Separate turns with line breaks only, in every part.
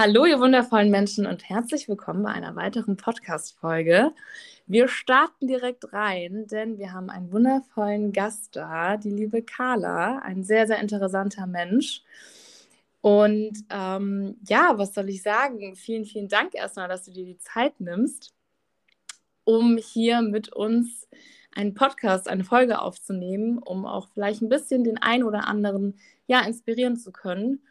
Hallo, ihr wundervollen Menschen und herzlich willkommen bei einer weiteren Podcast-Folge. Wir starten direkt rein, denn wir haben einen wundervollen Gast da, die liebe Carla, ein sehr, sehr interessanter Mensch. Und ähm, ja, was soll ich sagen? Vielen, vielen Dank erstmal, dass du dir die Zeit nimmst, um hier mit uns einen Podcast, eine Folge aufzunehmen, um auch vielleicht ein bisschen den einen oder anderen ja inspirieren zu können.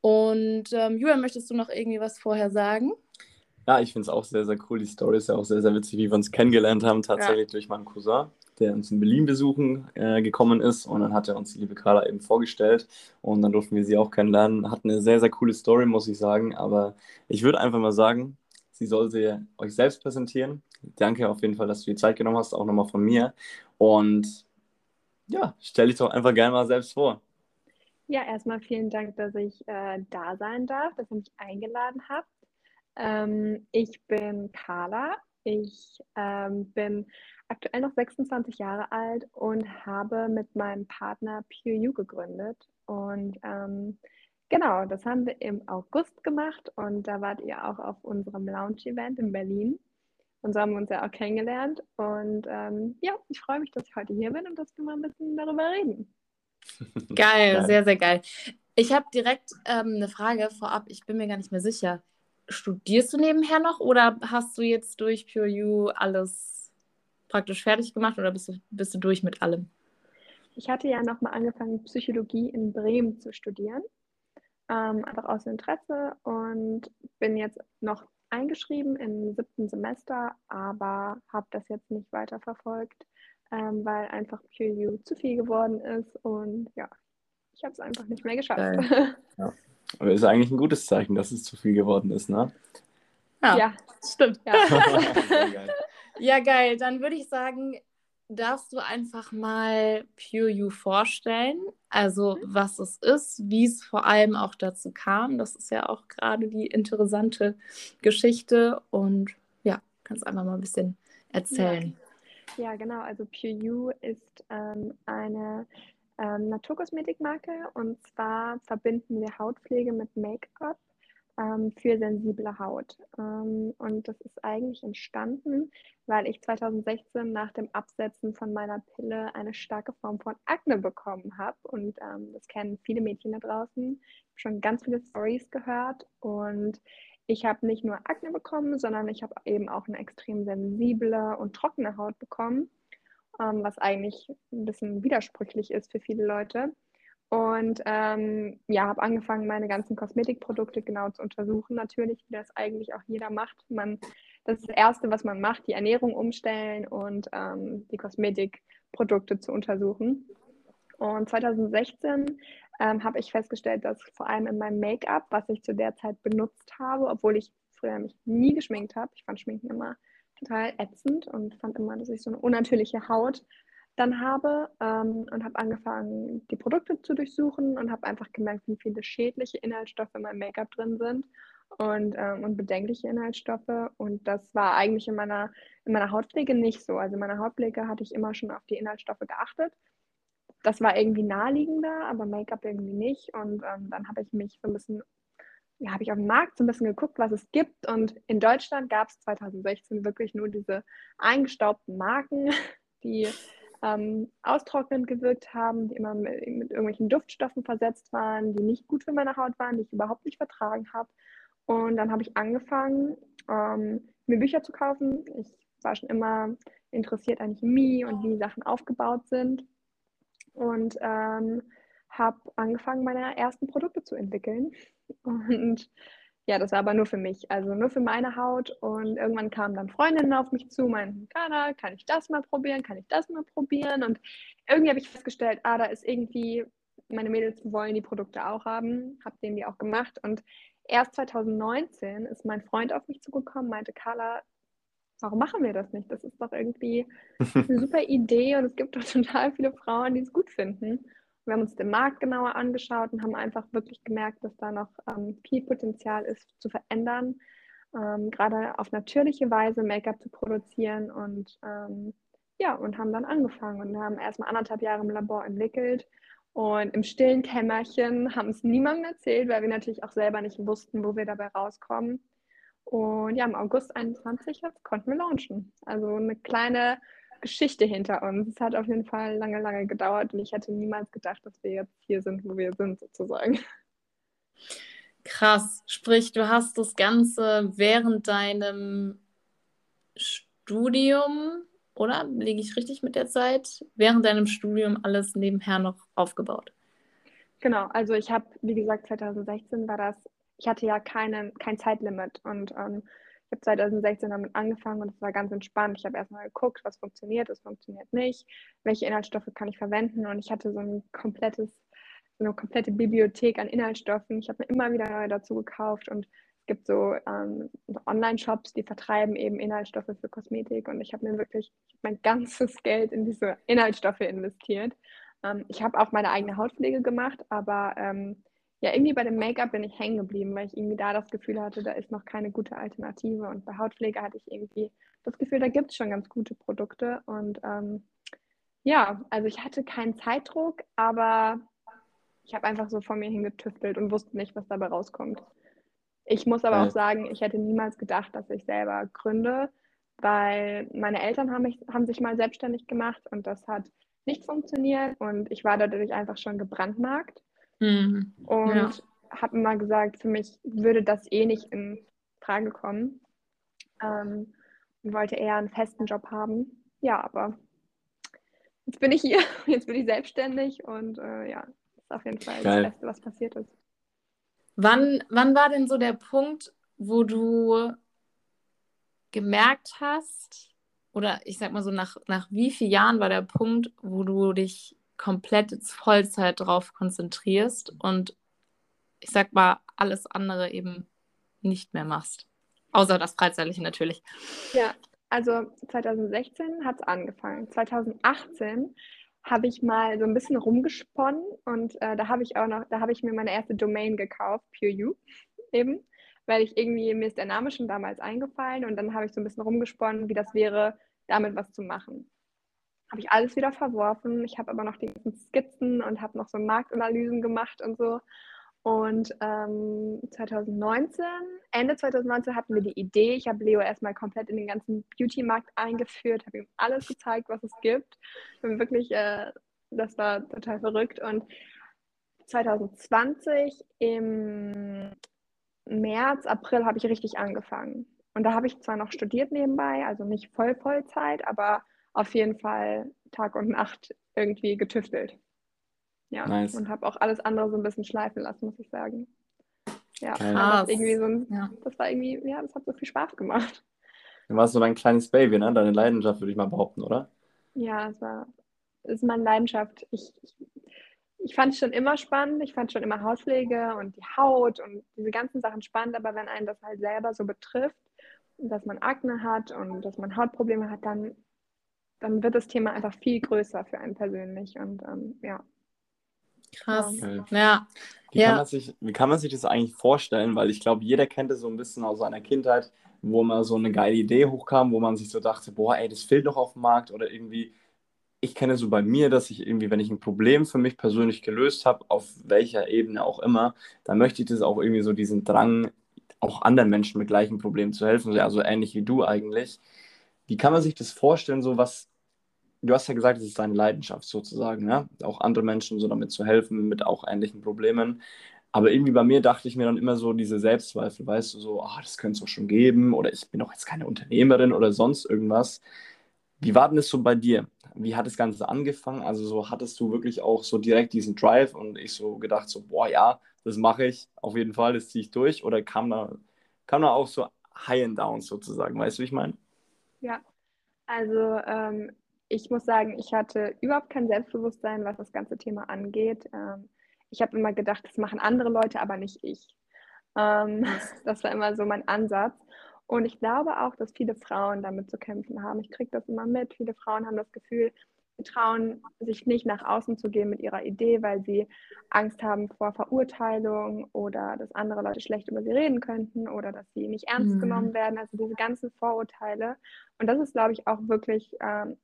Und ähm, Julian, möchtest du noch irgendwie was vorher sagen?
Ja, ich finde es auch sehr, sehr cool. Die Story ist ja auch sehr, sehr witzig, wie wir uns kennengelernt haben, tatsächlich ja. durch meinen Cousin, der uns in Berlin besuchen äh, gekommen ist. Und dann hat er uns die liebe Carla eben vorgestellt. Und dann durften wir sie auch kennenlernen. Hat eine sehr, sehr coole Story, muss ich sagen. Aber ich würde einfach mal sagen, sie sollte euch selbst präsentieren. Danke auf jeden Fall, dass du die Zeit genommen hast, auch nochmal von mir. Und ja, stell dich doch einfach gerne mal selbst vor.
Ja, erstmal vielen Dank, dass ich äh, da sein darf, dass ihr mich eingeladen habt. Ähm, ich bin Carla. Ich ähm, bin aktuell noch 26 Jahre alt und habe mit meinem Partner PureU gegründet. Und ähm, genau, das haben wir im August gemacht und da wart ihr auch auf unserem Lounge-Event in Berlin. Und so haben wir uns ja auch kennengelernt. Und ähm, ja, ich freue mich, dass ich heute hier bin und dass wir mal ein bisschen darüber reden.
Geil, sehr, sehr geil. Ich habe direkt ähm, eine Frage vorab. Ich bin mir gar nicht mehr sicher. Studierst du nebenher noch oder hast du jetzt durch PureU alles praktisch fertig gemacht oder bist du, bist du durch mit allem?
Ich hatte ja nochmal angefangen, Psychologie in Bremen zu studieren. Ähm, einfach aus Interesse und bin jetzt noch eingeschrieben im siebten Semester, aber habe das jetzt nicht weiter verfolgt ähm, weil einfach PureU zu viel geworden ist und ja, ich habe es einfach nicht mehr geschafft.
Ja. Aber ist eigentlich ein gutes Zeichen, dass es zu viel geworden ist, ne?
Ja, ja stimmt. Ja. geil. ja, geil. Dann würde ich sagen, darfst du einfach mal PureU vorstellen? Also, mhm. was es ist, wie es vor allem auch dazu kam. Das ist ja auch gerade die interessante Geschichte. Und ja, kannst einfach mal ein bisschen erzählen.
Ja. Genau. Also PureU ist ähm, eine ähm, Naturkosmetikmarke und zwar verbinden wir Hautpflege mit Make-up ähm, für sensible Haut. Ähm, und das ist eigentlich entstanden, weil ich 2016 nach dem Absetzen von meiner Pille eine starke Form von Akne bekommen habe. Und ähm, das kennen viele Mädchen da draußen. Ich habe schon ganz viele Stories gehört und ich habe nicht nur Akne bekommen, sondern ich habe eben auch eine extrem sensible und trockene Haut bekommen, ähm, was eigentlich ein bisschen widersprüchlich ist für viele Leute. Und ähm, ja, habe angefangen, meine ganzen Kosmetikprodukte genau zu untersuchen, natürlich, wie das eigentlich auch jeder macht. Man, das ist das Erste, was man macht, die Ernährung umstellen und ähm, die Kosmetikprodukte zu untersuchen. Und 2016 ähm, habe ich festgestellt, dass vor allem in meinem Make-up, was ich zu der Zeit benutzt habe, obwohl ich früher mich nie geschminkt habe, ich fand Schminken immer total ätzend und fand immer, dass ich so eine unnatürliche Haut dann habe ähm, und habe angefangen, die Produkte zu durchsuchen und habe einfach gemerkt, wie viele schädliche Inhaltsstoffe in meinem Make-up drin sind und, ähm, und bedenkliche Inhaltsstoffe. Und das war eigentlich in meiner, in meiner Hautpflege nicht so. Also in meiner Hautpflege hatte ich immer schon auf die Inhaltsstoffe geachtet das war irgendwie naheliegender, aber Make-up irgendwie nicht. Und ähm, dann habe ich mich so ein bisschen, ja, habe ich auf dem Markt so ein bisschen geguckt, was es gibt. Und in Deutschland gab es 2016 wirklich nur diese eingestaubten Marken, die ähm, austrocknend gewirkt haben, die immer mit, mit, irgendwelchen Duftstoffen versetzt waren, die nicht gut für meine Haut waren, die ich überhaupt nicht vertragen habe. Und dann habe ich angefangen, ähm, mir Bücher zu kaufen. Ich war schon immer interessiert an Chemie und wie Sachen aufgebaut sind und ähm, habe angefangen, meine ersten Produkte zu entwickeln. Und ja, das war aber nur für mich, also nur für meine Haut. Und irgendwann kamen dann Freundinnen auf mich zu, meinten, Kana, kann ich das mal probieren? Kann ich das mal probieren? Und irgendwie habe ich festgestellt, ah, da ist irgendwie, meine Mädels wollen die Produkte auch haben, habe denen die auch gemacht. Und erst 2019 ist mein Freund auf mich zugekommen, meinte, Carla, warum machen wir das nicht? Das ist doch irgendwie eine super Idee und es gibt doch total viele Frauen, die es gut finden. wir haben uns den Markt genauer angeschaut und haben einfach wirklich gemerkt, dass da noch ähm, viel Potenzial ist zu verändern, ähm, gerade auf natürliche Weise Make-up zu produzieren und ähm, ja, und haben dann angefangen und haben erstmal anderthalb Jahre im Labor entwickelt Und im stillen Kämmerchen haben es niemandem erzählt, weil wir natürlich auch selber nicht wussten, wo wir dabei rauskommen. Und ja, im August 21 konnten wir launchen. Also eine kleine Geschichte hinter uns. Es hat auf jeden Fall lange, lange gedauert und ich hätte niemals gedacht, dass wir jetzt hier sind, wo wir sind, sozusagen.
Krass. Sprich, du hast das Ganze während deinem Studium, oder? Liege ich richtig mit der Zeit? Während deinem Studium alles nebenher noch aufgebaut?
Genau, also ich habe, wie gesagt, 2016 war das, ich hatte ja keinen, kein Zeitlimit und ähm, ich habe 2016 damit angefangen und es war ganz entspannt. Ich habe erstmal geguckt, was funktioniert, was funktioniert nicht, welche Inhaltsstoffe kann ich verwenden und ich hatte so ein komplettes, so eine komplette Bibliothek an Inhaltsstoffen. Ich habe mir immer wieder neue dazu gekauft und es gibt so ähm, Online-Shops, die vertreiben eben Inhaltsstoffe für Kosmetik und ich habe mir wirklich mein ganzes Geld in diese Inhaltsstoffe investiert. Ähm, ich habe auch meine eigene Hautpflege gemacht, aber ähm, ja, irgendwie bei dem Make-up bin ich hängen geblieben, weil ich irgendwie da das Gefühl hatte, da ist noch keine gute Alternative. Und bei Hautpflege hatte ich irgendwie das Gefühl, da gibt es schon ganz gute Produkte. Und ähm, ja, also ich hatte keinen Zeitdruck, aber ich habe einfach so vor mir hingetüftelt und wusste nicht, was dabei rauskommt. Ich muss aber auch sagen, ich hätte niemals gedacht, dass ich selber gründe, weil meine Eltern haben, mich, haben sich mal selbstständig gemacht und das hat nicht funktioniert und ich war dadurch einfach schon gebrandmarkt. Mhm. Und ja. habe immer gesagt, für mich würde das eh nicht in Frage kommen. Ähm, und wollte eher einen festen Job haben. Ja, aber jetzt bin ich hier, jetzt bin ich selbstständig und äh, ja, das ist auf jeden Fall Geil. das Beste, was passiert ist.
Wann, wann war denn so der Punkt, wo du gemerkt hast, oder ich sag mal so, nach, nach wie vielen Jahren war der Punkt, wo du dich komplett Vollzeit drauf konzentrierst und ich sag mal, alles andere eben nicht mehr machst. Außer das Freizeitliche natürlich.
Ja, also 2016 hat es angefangen. 2018 habe ich mal so ein bisschen rumgesponnen und äh, da habe ich auch noch, da habe ich mir meine erste Domain gekauft, PureU eben, weil ich irgendwie, mir ist der Name schon damals eingefallen und dann habe ich so ein bisschen rumgesponnen, wie das wäre, damit was zu machen habe ich alles wieder verworfen. Ich habe aber noch die ganzen Skizzen und habe noch so Marktanalysen gemacht und so. Und ähm, 2019, Ende 2019 hatten wir die Idee. Ich habe Leo erstmal komplett in den ganzen Beauty-Markt eingeführt, habe ihm alles gezeigt, was es gibt. Und wirklich, äh, das war total verrückt. Und 2020 im März, April habe ich richtig angefangen. Und da habe ich zwar noch studiert nebenbei, also nicht voll Vollzeit, aber auf jeden Fall Tag und Nacht irgendwie getüftelt. Ja, nice. und habe auch alles andere so ein bisschen schleifen lassen, muss ich sagen. Ja, das, irgendwie so ein, ja. das war irgendwie, ja, das hat so viel Spaß gemacht.
Du warst so dein kleines Baby, ne? Deine Leidenschaft, würde ich mal behaupten, oder?
Ja, es war, es ist meine Leidenschaft. Ich, ich, ich fand es schon immer spannend. Ich fand schon immer Hautpflege und die Haut und diese ganzen Sachen spannend, aber wenn einen das halt selber so betrifft, dass man Akne hat und dass man Hautprobleme hat, dann dann wird das Thema einfach viel größer für einen persönlich. Und ähm, ja.
Krass. Ja. ja.
Wie, ja. Kann man sich, wie kann man sich das eigentlich vorstellen? Weil ich glaube, jeder kennt es so ein bisschen aus seiner Kindheit, wo mal so eine geile Idee hochkam, wo man sich so dachte, boah, ey, das fehlt noch auf dem Markt oder irgendwie. Ich kenne so bei mir, dass ich irgendwie, wenn ich ein Problem für mich persönlich gelöst habe, auf welcher Ebene auch immer, dann möchte ich das auch irgendwie so diesen Drang, auch anderen Menschen mit gleichen Problemen zu helfen, also ähnlich wie du eigentlich. Wie kann man sich das vorstellen, so was, du hast ja gesagt, es ist deine Leidenschaft sozusagen, ja? auch andere Menschen so damit zu helfen, mit auch ähnlichen Problemen. Aber irgendwie bei mir dachte ich mir dann immer so diese Selbstzweifel, weißt du, so, ah, das könnte es doch schon geben oder ich bin doch jetzt keine Unternehmerin oder sonst irgendwas. Wie war denn das so bei dir? Wie hat das Ganze angefangen? Also so hattest du wirklich auch so direkt diesen Drive und ich so gedacht so, boah, ja, das mache ich auf jeden Fall, das ziehe ich durch oder kam da, kam da auch so High and Downs sozusagen, weißt du, wie ich meine?
Ja, also ähm, ich muss sagen, ich hatte überhaupt kein Selbstbewusstsein, was das ganze Thema angeht. Ähm, ich habe immer gedacht, das machen andere Leute, aber nicht ich. Ähm, das war immer so mein Ansatz. Und ich glaube auch, dass viele Frauen damit zu kämpfen haben. Ich kriege das immer mit. Viele Frauen haben das Gefühl, sie trauen sich nicht nach außen zu gehen mit ihrer Idee, weil sie Angst haben vor Verurteilung oder dass andere Leute schlecht über sie reden könnten oder dass sie nicht ernst mhm. genommen werden. Also diese ganzen Vorurteile. Und das ist, glaube ich, auch wirklich ähm,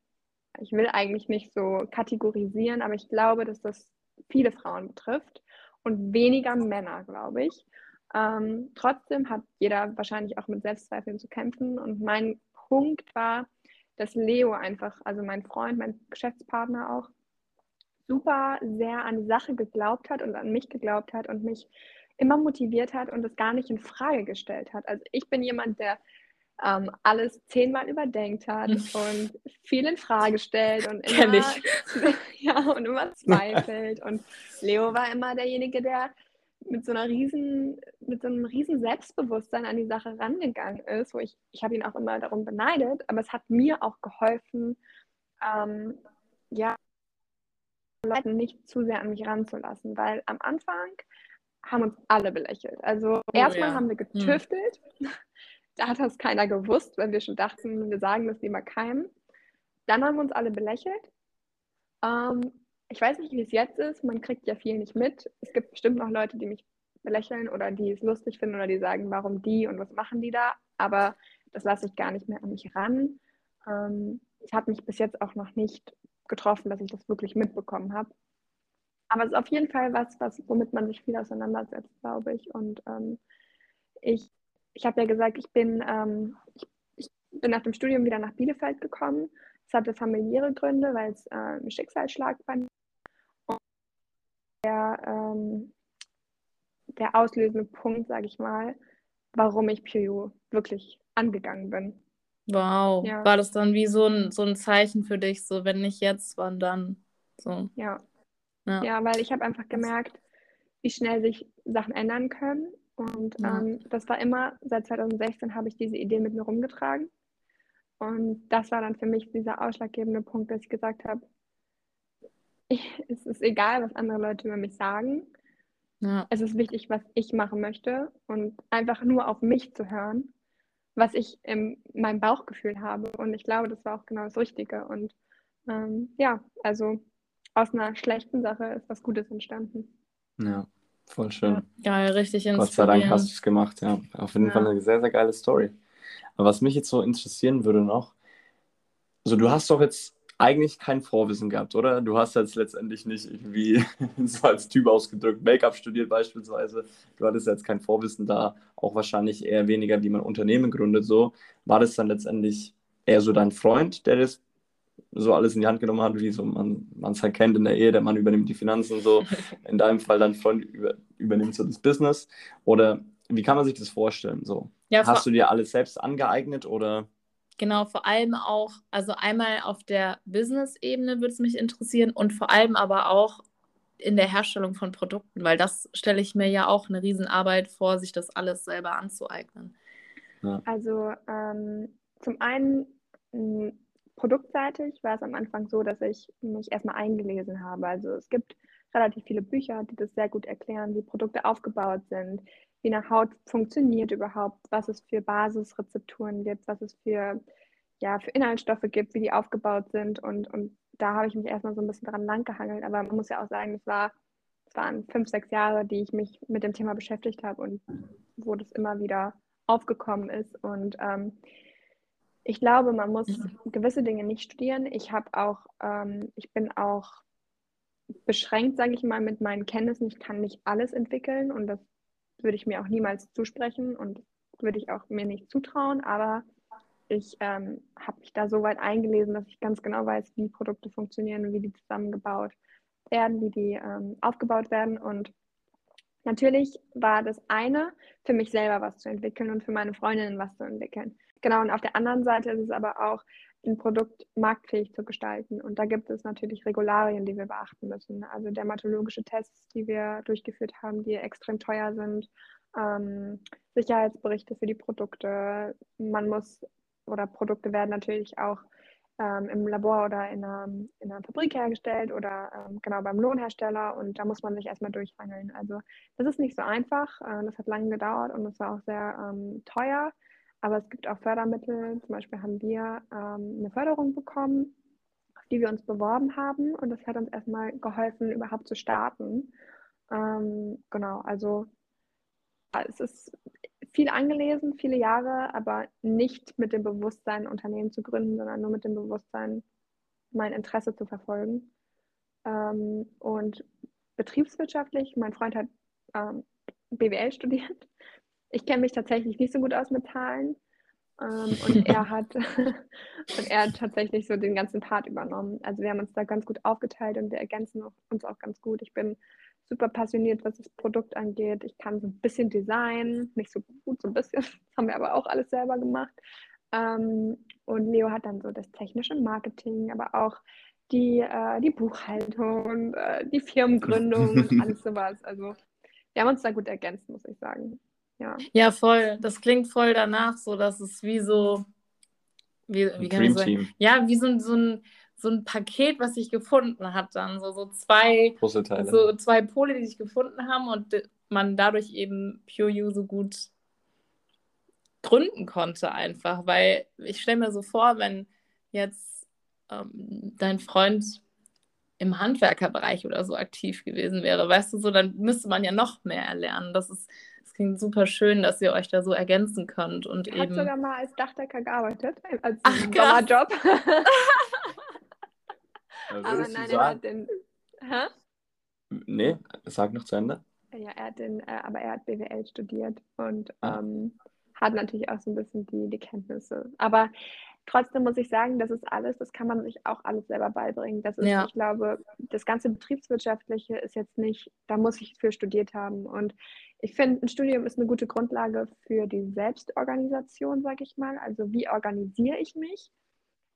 ich will eigentlich nicht so kategorisieren, aber ich glaube, dass das viele Frauen betrifft und weniger Männer, glaube ich. Ähm, trotzdem hat jeder wahrscheinlich auch mit Selbstzweifeln zu kämpfen. Und mein Punkt war, dass Leo einfach, also mein Freund, mein Geschäftspartner auch, super sehr an die Sache geglaubt hat und an mich geglaubt hat und mich immer motiviert hat und es gar nicht in Frage gestellt hat. Also ich bin jemand, der ähm, alles zehnmal überdenkt hat und viel in Frage stellt und immer, ja, und immer zweifelt. und Leo war immer derjenige, der mit so einer riesen, mit so einem riesen Selbstbewusstsein an die Sache rangegangen ist, wo ich, ich habe ihn auch immer darum beneidet, aber es hat mir auch geholfen, ähm, ja, Leute nicht zu sehr an mich ranzulassen, weil am Anfang haben uns alle belächelt. Also oh, erstmal ja. haben wir hm. getüftelt. Hm. Da hat das keiner gewusst, weil wir schon dachten, wir sagen das lieber keinem. Dann haben wir uns alle belächelt. Ähm, ich weiß nicht, wie es jetzt ist. Man kriegt ja viel nicht mit. Es gibt bestimmt noch Leute, die mich belächeln oder die es lustig finden oder die sagen, warum die und was machen die da. Aber das lasse ich gar nicht mehr an mich ran. Ähm, es hat mich bis jetzt auch noch nicht getroffen, dass ich das wirklich mitbekommen habe. Aber es ist auf jeden Fall was, was womit man sich viel auseinandersetzt, glaube ich. Und ähm, ich, ich habe ja gesagt, ich bin, ähm, ich, ich, bin nach dem Studium wieder nach Bielefeld gekommen. Es hatte familiäre Gründe, weil es äh, ein Schicksalsschlag war. Und der, ähm, der auslösende Punkt, sage ich mal, warum ich PU wirklich angegangen bin.
Wow. Ja. War das dann wie so ein, so ein Zeichen für dich, so wenn nicht jetzt, wann dann? So.
Ja. Ja, ja weil ich habe einfach gemerkt, wie schnell sich Sachen ändern können. Und ja. ähm, das war immer, seit 2016 habe ich diese Idee mit mir rumgetragen. Und das war dann für mich dieser ausschlaggebende Punkt, dass ich gesagt habe, es ist egal, was andere Leute über mich sagen. Ja. Es ist wichtig, was ich machen möchte und einfach nur auf mich zu hören was ich in meinem Bauchgefühl habe. Und ich glaube, das war auch genau das Richtige. Und ähm, ja, also aus einer schlechten Sache ist was Gutes entstanden.
Ja, voll schön.
Ja, ja richtig
Gott sei Dank hast du es gemacht, ja. Auf jeden ja. Fall eine sehr, sehr geile Story. Aber was mich jetzt so interessieren würde noch, also du hast doch jetzt eigentlich kein Vorwissen gehabt, oder? Du hast jetzt letztendlich nicht irgendwie so als Typ ausgedrückt, Make-up studiert beispielsweise. Du hattest jetzt kein Vorwissen da, auch wahrscheinlich eher weniger, wie man Unternehmen gründet. So war das dann letztendlich eher so dein Freund, der das so alles in die Hand genommen hat, wie so man es halt kennt in der Ehe, der Mann übernimmt die Finanzen so. In deinem Fall dein Freund über, übernimmt so das Business. Oder wie kann man sich das vorstellen? So? Ja, Hast du dir alles selbst angeeignet oder?
Genau, vor allem auch, also einmal auf der Business-Ebene würde es mich interessieren und vor allem aber auch in der Herstellung von Produkten, weil das stelle ich mir ja auch eine Riesenarbeit vor, sich das alles selber anzueignen.
Ja. Also ähm, zum einen produktseitig war es am Anfang so, dass ich mich erstmal eingelesen habe. Also es gibt relativ viele Bücher, die das sehr gut erklären, wie Produkte aufgebaut sind, wie eine Haut funktioniert überhaupt, was es für Basisrezepturen gibt, was es für, ja, für Inhaltsstoffe gibt, wie die aufgebaut sind. Und, und da habe ich mich erstmal so ein bisschen dran langgehangelt. Aber man muss ja auch sagen, es war, waren fünf, sechs Jahre, die ich mich mit dem Thema beschäftigt habe und wo das immer wieder aufgekommen ist. Und ähm, ich glaube, man muss gewisse Dinge nicht studieren. Ich habe auch, ähm, ich bin auch beschränkt, sage ich mal, mit meinen Kenntnissen. Ich kann nicht alles entwickeln und das würde ich mir auch niemals zusprechen und würde ich auch mir nicht zutrauen, aber ich ähm, habe mich da so weit eingelesen, dass ich ganz genau weiß, wie Produkte funktionieren, wie die zusammengebaut werden, wie die ähm, aufgebaut werden. Und natürlich war das eine, für mich selber was zu entwickeln und für meine Freundinnen was zu entwickeln. Genau, und auf der anderen Seite ist es aber auch, ein Produkt marktfähig zu gestalten. Und da gibt es natürlich Regularien, die wir beachten müssen. Also dermatologische Tests, die wir durchgeführt haben, die extrem teuer sind, ähm, Sicherheitsberichte für die Produkte. Man muss, oder Produkte werden natürlich auch ähm, im Labor oder in einer, in einer Fabrik hergestellt oder ähm, genau beim Lohnhersteller und da muss man sich erstmal durchhangeln. Also das ist nicht so einfach, äh, das hat lange gedauert und es war auch sehr ähm, teuer. Aber es gibt auch Fördermittel. Zum Beispiel haben wir ähm, eine Förderung bekommen, auf die wir uns beworben haben. Und das hat uns erstmal geholfen, überhaupt zu starten. Ähm, genau, also es ist viel angelesen, viele Jahre, aber nicht mit dem Bewusstsein, ein Unternehmen zu gründen, sondern nur mit dem Bewusstsein, mein Interesse zu verfolgen. Ähm, und betriebswirtschaftlich. Mein Freund hat ähm, BWL studiert. Ich kenne mich tatsächlich nicht so gut aus mit Zahlen. Ähm, und er hat und er hat tatsächlich so den ganzen Part übernommen. Also wir haben uns da ganz gut aufgeteilt und wir ergänzen uns auch ganz gut. Ich bin super passioniert, was das Produkt angeht. Ich kann so ein bisschen Design, nicht so gut, so ein bisschen. Das haben wir aber auch alles selber gemacht. Ähm, und Leo hat dann so das technische Marketing, aber auch die, äh, die Buchhaltung und äh, die Firmengründung und alles sowas. Also wir haben uns da gut ergänzt, muss ich sagen. Ja.
ja, voll. Das klingt voll danach, so dass es wie so, wie, wie kann ich sagen? Ja, wie so, so, ein, so ein Paket, was sich gefunden hat, dann. So, so zwei
Puzzleteile.
So zwei Pole, die sich gefunden haben und man dadurch eben Pure You so gut gründen konnte, einfach. Weil ich stelle mir so vor, wenn jetzt ähm, dein Freund im Handwerkerbereich oder so aktiv gewesen wäre, weißt du, so, dann müsste man ja noch mehr erlernen. Das ist klingt super schön, dass ihr euch da so ergänzen könnt. Und
er
eben...
hat sogar mal als Dachdecker gearbeitet, als Ach, Sommerjob.
Aber nein, er hat den. Hä? Nee, sag noch zu Ende.
Ja, er hat den, äh, aber er hat BWL studiert und ah. ähm, hat natürlich auch so ein bisschen die, die Kenntnisse. Aber trotzdem muss ich sagen, das ist alles, das kann man sich auch alles selber beibringen. Das ist, ja. ich glaube, das ganze Betriebswirtschaftliche ist jetzt nicht, da muss ich für studiert haben. Und ich finde, ein Studium ist eine gute Grundlage für die Selbstorganisation, sage ich mal. Also wie organisiere ich mich?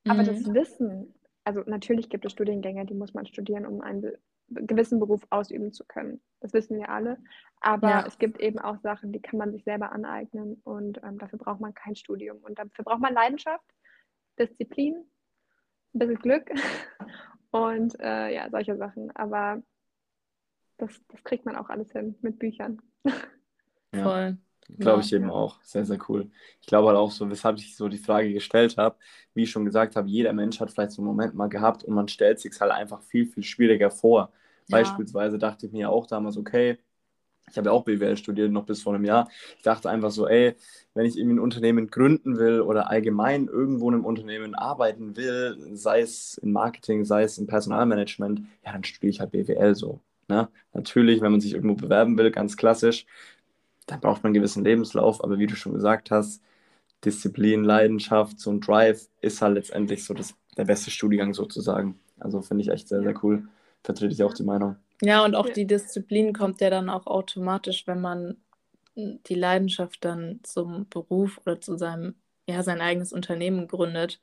Aber mhm. das Wissen, also natürlich gibt es Studiengänge, die muss man studieren, um einen gewissen Beruf ausüben zu können. Das wissen wir alle. Aber ja. es gibt eben auch Sachen, die kann man sich selber aneignen und ähm, dafür braucht man kein Studium. Und dafür braucht man Leidenschaft Disziplin, ein bisschen Glück und äh, ja, solche Sachen. Aber das, das kriegt man auch alles hin mit Büchern.
Ja, Voll. Glaube ich eben auch. Sehr, sehr cool. Ich glaube halt auch so, weshalb ich so die Frage gestellt habe, wie ich schon gesagt habe, jeder Mensch hat vielleicht so einen Moment mal gehabt und man stellt sich halt einfach viel, viel schwieriger vor. Ja. Beispielsweise dachte ich mir auch damals, okay, ich habe ja auch BWL studiert, noch bis vor einem Jahr. Ich dachte einfach so, ey, wenn ich irgendwie ein Unternehmen gründen will oder allgemein irgendwo in einem Unternehmen arbeiten will, sei es im Marketing, sei es im Personalmanagement, ja, dann studiere ich halt BWL so. Ne? Natürlich, wenn man sich irgendwo bewerben will, ganz klassisch, dann braucht man einen gewissen Lebenslauf, aber wie du schon gesagt hast, Disziplin, Leidenschaft, so ein Drive ist halt letztendlich so das, der beste Studiengang sozusagen. Also finde ich echt sehr, sehr cool. Vertrete ich auch die Meinung.
Ja, und auch die Disziplin kommt ja dann auch automatisch, wenn man die Leidenschaft dann zum Beruf oder zu seinem, ja, sein eigenes Unternehmen gründet,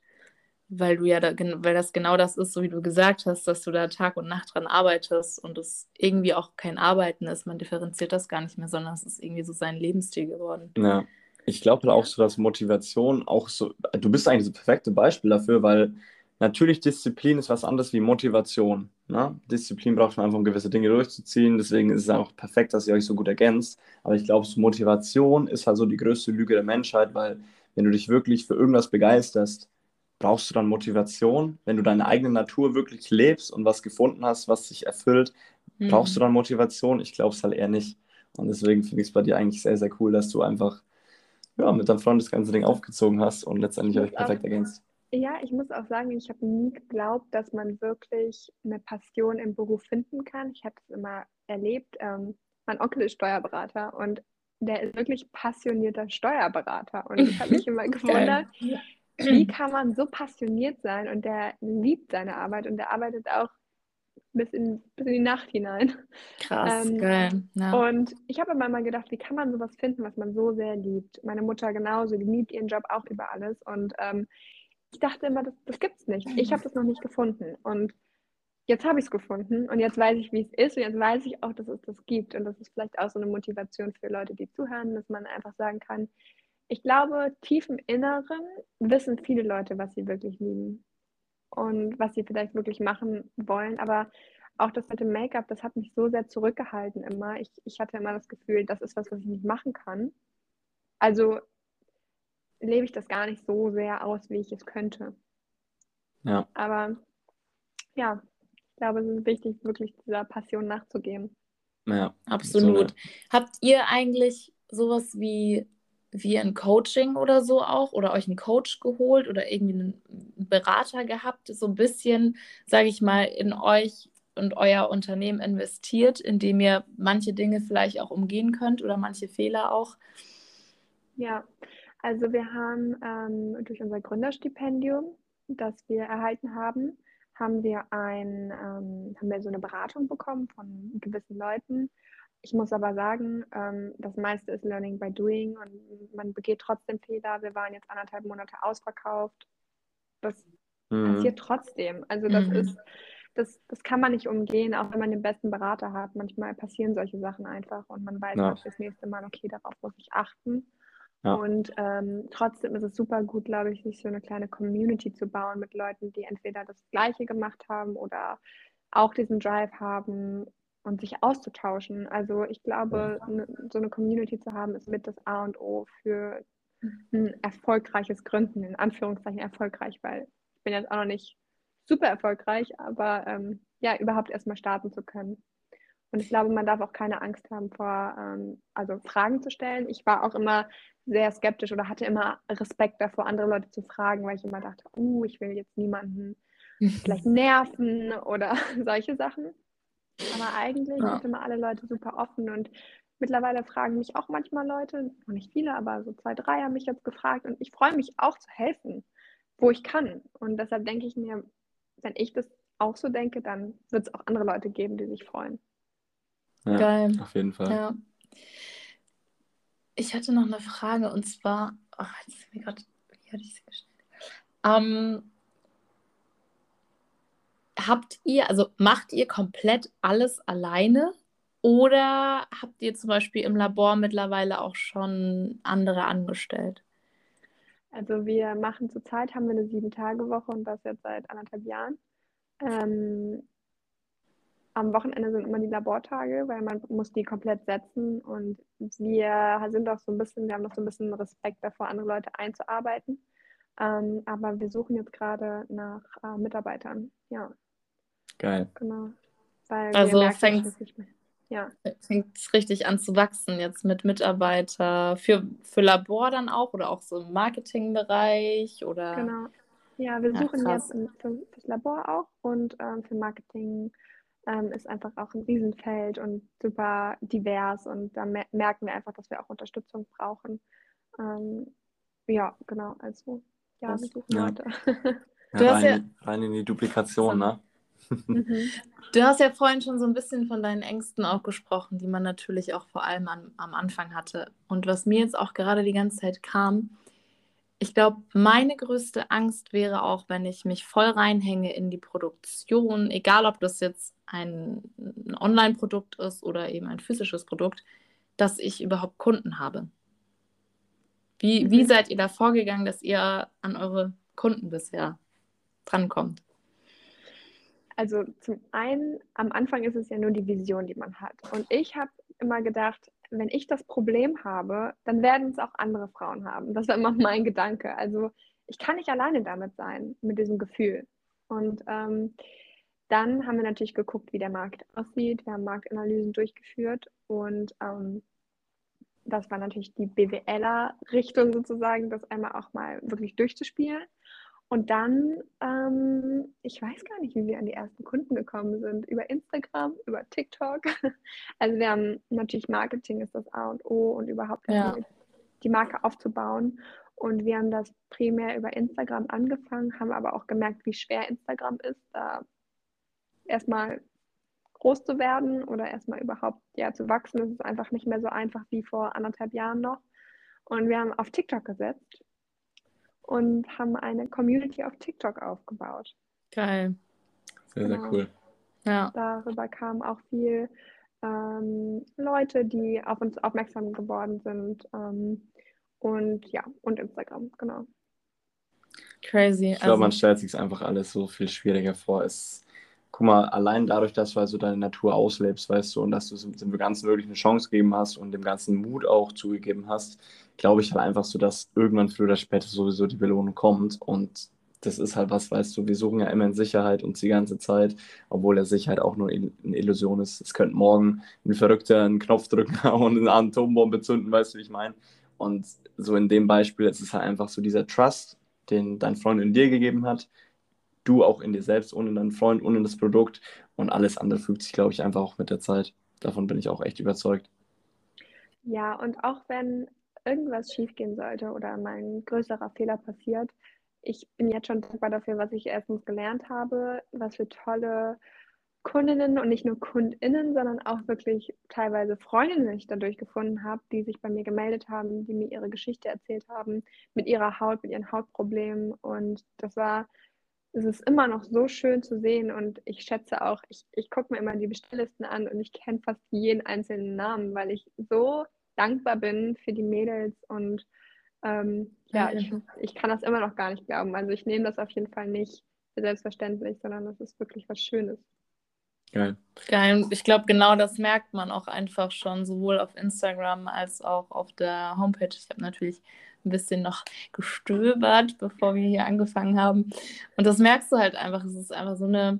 weil du ja da, weil das genau das ist, so wie du gesagt hast, dass du da Tag und Nacht dran arbeitest und es irgendwie auch kein Arbeiten ist. Man differenziert das gar nicht mehr, sondern es ist irgendwie so sein Lebensstil geworden.
Ja, ich glaube halt auch so, dass Motivation auch so, du bist eigentlich das perfekte Beispiel dafür, weil Natürlich, Disziplin ist was anderes wie Motivation. Ne? Disziplin braucht man einfach, um gewisse Dinge durchzuziehen. Deswegen ist es auch perfekt, dass ihr euch so gut ergänzt. Aber ich glaube, so Motivation ist halt so die größte Lüge der Menschheit, weil wenn du dich wirklich für irgendwas begeisterst, brauchst du dann Motivation. Wenn du deine eigene Natur wirklich lebst und was gefunden hast, was dich erfüllt, mhm. brauchst du dann Motivation? Ich glaube es halt eher nicht. Und deswegen finde ich es bei dir eigentlich sehr, sehr cool, dass du einfach ja, mit deinem Freund das ganze Ding aufgezogen hast und letztendlich euch perfekt ergänzt.
Ja, ich muss auch sagen, ich habe nie geglaubt, dass man wirklich eine Passion im Beruf finden kann. Ich habe es immer erlebt. Ähm, mein Onkel ist Steuerberater und der ist wirklich passionierter Steuerberater. Und ich habe mich immer gewundert, wie kann man so passioniert sein und der liebt seine Arbeit und der arbeitet auch bis in, bis in die Nacht hinein.
Krass, ähm, geil.
Ja. Und ich habe immer mal gedacht, wie kann man sowas finden, was man so sehr liebt? Meine Mutter genauso, die liebt ihren Job auch über alles. Und ähm, ich dachte immer, das, das gibt es nicht. Ich habe das noch nicht gefunden. Und jetzt habe ich es gefunden und jetzt weiß ich, wie es ist und jetzt weiß ich auch, dass es das gibt. Und das ist vielleicht auch so eine Motivation für Leute, die zuhören, dass man einfach sagen kann, ich glaube, tief im Inneren wissen viele Leute, was sie wirklich lieben und was sie vielleicht wirklich machen wollen. Aber auch das mit dem Make-up, das hat mich so sehr zurückgehalten immer. Ich, ich hatte immer das Gefühl, das ist was, was ich nicht machen kann. Also lebe ich das gar nicht so sehr aus, wie ich es könnte.
Ja.
Aber ja, ich glaube, es ist wichtig, wirklich dieser Passion nachzugehen.
Ja,
absolut. So Habt ihr eigentlich sowas wie, wie ein Coaching oder so auch oder euch einen Coach geholt oder irgendwie einen Berater gehabt, so ein bisschen, sage ich mal, in euch und euer Unternehmen investiert, indem ihr manche Dinge vielleicht auch umgehen könnt oder manche Fehler auch?
Ja, also wir haben ähm, durch unser Gründerstipendium, das wir erhalten haben, haben wir ein, ähm, haben wir so eine Beratung bekommen von gewissen Leuten. Ich muss aber sagen, ähm, das meiste ist Learning by Doing und man begeht trotzdem Fehler. Wir waren jetzt anderthalb Monate ausverkauft. Das mhm. passiert trotzdem. Also das mhm. ist, das, das kann man nicht umgehen, auch wenn man den besten Berater hat. Manchmal passieren solche Sachen einfach und man weiß ja. das nächste Mal, okay, darauf muss ich achten. Ja. Und ähm, trotzdem ist es super gut, glaube ich, sich so eine kleine Community zu bauen mit Leuten, die entweder das Gleiche gemacht haben oder auch diesen Drive haben und sich auszutauschen. Also ich glaube, ne, so eine Community zu haben, ist mit das A und O für ein erfolgreiches Gründen, in Anführungszeichen erfolgreich, weil ich bin jetzt auch noch nicht super erfolgreich, aber ähm, ja, überhaupt erstmal starten zu können. Und ich glaube, man darf auch keine Angst haben vor, ähm, also Fragen zu stellen. Ich war auch immer sehr skeptisch oder hatte immer Respekt davor, andere Leute zu fragen, weil ich immer dachte, uh, ich will jetzt niemanden vielleicht nerven oder solche Sachen. Aber eigentlich ja. sind immer alle Leute super offen und mittlerweile fragen mich auch manchmal Leute, noch nicht viele, aber so zwei, drei haben mich jetzt gefragt und ich freue mich auch zu helfen, wo ich kann. Und deshalb denke ich mir, wenn ich das auch so denke, dann wird es auch andere Leute geben, die sich freuen.
Ja, Geil. Auf jeden Fall.
Ja. Ich hatte noch eine Frage und zwar, oh, jetzt ist mir gerade, wie hatte ich sie gestellt? Ähm, habt ihr, also macht ihr komplett alles alleine oder habt ihr zum Beispiel im Labor mittlerweile auch schon andere angestellt?
Also wir machen zurzeit, haben wir eine Sieben-Tage-Woche und das jetzt seit anderthalb Jahren. Ähm, am Wochenende sind immer die Labortage, weil man muss die komplett setzen und wir sind auch so ein bisschen, wir haben noch so ein bisschen Respekt davor, andere Leute einzuarbeiten. Ähm, aber wir suchen jetzt gerade nach äh, Mitarbeitern, ja.
Geil.
Genau.
Weil also fängt es ja. richtig an zu wachsen jetzt mit Mitarbeiter für, für Labor dann auch oder auch so im Marketingbereich oder.
Genau. Ja, wir suchen ja, jetzt für, fürs Labor auch und ähm, für Marketing ähm, ist einfach auch ein Riesenfeld und super divers und da mer merken wir einfach, dass wir auch Unterstützung brauchen. Ähm, ja, genau, also ja, das, wir suchen ja. Leute.
Ja, rein, ja, rein, in die Duplikation, ne?
Mhm. Du hast ja vorhin schon so ein bisschen von deinen Ängsten auch gesprochen, die man natürlich auch vor allem an, am Anfang hatte. Und was mir jetzt auch gerade die ganze Zeit kam, ich glaube, meine größte Angst wäre auch, wenn ich mich voll reinhänge in die Produktion, egal ob das jetzt ein, ein Online-Produkt ist oder eben ein physisches Produkt, dass ich überhaupt Kunden habe. Wie, mhm. wie seid ihr da vorgegangen, dass ihr an eure Kunden bisher drankommt?
Also zum einen, am Anfang ist es ja nur die Vision, die man hat. Und ich habe immer gedacht, wenn ich das Problem habe, dann werden es auch andere Frauen haben. Das war immer mein Gedanke. Also ich kann nicht alleine damit sein, mit diesem Gefühl. Und ähm, dann haben wir natürlich geguckt, wie der Markt aussieht. Wir haben Marktanalysen durchgeführt und ähm, das war natürlich die BWLer-Richtung sozusagen, das einmal auch mal wirklich durchzuspielen. Und dann, ähm, ich weiß gar nicht, wie wir an die ersten Kunden gekommen sind. Über Instagram, über TikTok. Also wir haben natürlich Marketing ist das A und O und überhaupt ja. die Marke aufzubauen. Und wir haben das primär über Instagram angefangen, haben aber auch gemerkt, wie schwer Instagram ist, da erstmal groß zu werden oder erstmal überhaupt ja, zu wachsen. Es ist einfach nicht mehr so einfach wie vor anderthalb Jahren noch. Und wir haben auf TikTok gesetzt und haben eine Community auf TikTok aufgebaut.
Geil.
Sehr, genau. sehr cool.
Ja. Darüber kamen auch viel ähm, Leute, die auf uns aufmerksam geworden sind. Ähm, und ja, und Instagram, genau.
Crazy.
Ich glaube, man also stellt sich einfach alles so viel schwieriger vor. Es guck mal, allein dadurch, dass du also deine Natur auslebst, weißt du, und dass du dem Ganzen wirklich eine Chance gegeben hast und dem ganzen Mut auch zugegeben hast, glaube ich halt einfach so, dass irgendwann früher oder später sowieso die Belohnung kommt und das ist halt was, weißt du, wir suchen ja immer in Sicherheit uns die ganze Zeit, obwohl der Sicherheit auch nur eine Illusion ist. Es könnte morgen ein Verrückter einen Knopf drücken und eine Atombombe zünden, weißt du, wie ich meine? Und so in dem Beispiel ist es halt einfach so dieser Trust, den dein Freund in dir gegeben hat, du auch in dir selbst, ohne deinen Freund, ohne das Produkt und alles andere fügt sich, glaube ich, einfach auch mit der Zeit. Davon bin ich auch echt überzeugt.
Ja, und auch wenn irgendwas schiefgehen sollte oder mal ein größerer Fehler passiert, ich bin jetzt schon dankbar dafür, was ich erstens gelernt habe, was für tolle Kundinnen und nicht nur Kundinnen, sondern auch wirklich teilweise Freundinnen, ich dadurch gefunden habe, die sich bei mir gemeldet haben, die mir ihre Geschichte erzählt haben mit ihrer Haut, mit ihren Hautproblemen. Und das war, es ist immer noch so schön zu sehen und ich schätze auch, ich, ich gucke mir immer die Bestelllisten an und ich kenne fast jeden einzelnen Namen, weil ich so dankbar bin für die Mädels und ähm, ja, ich, ich kann das immer noch gar nicht glauben. Also ich nehme das auf jeden Fall nicht für selbstverständlich, sondern das ist wirklich was Schönes.
Geil. Geil. Ich glaube, genau das merkt man auch einfach schon, sowohl auf Instagram als auch auf der Homepage. Ich habe natürlich ein bisschen noch gestöbert, bevor wir hier angefangen haben. Und das merkst du halt einfach, es ist einfach so eine,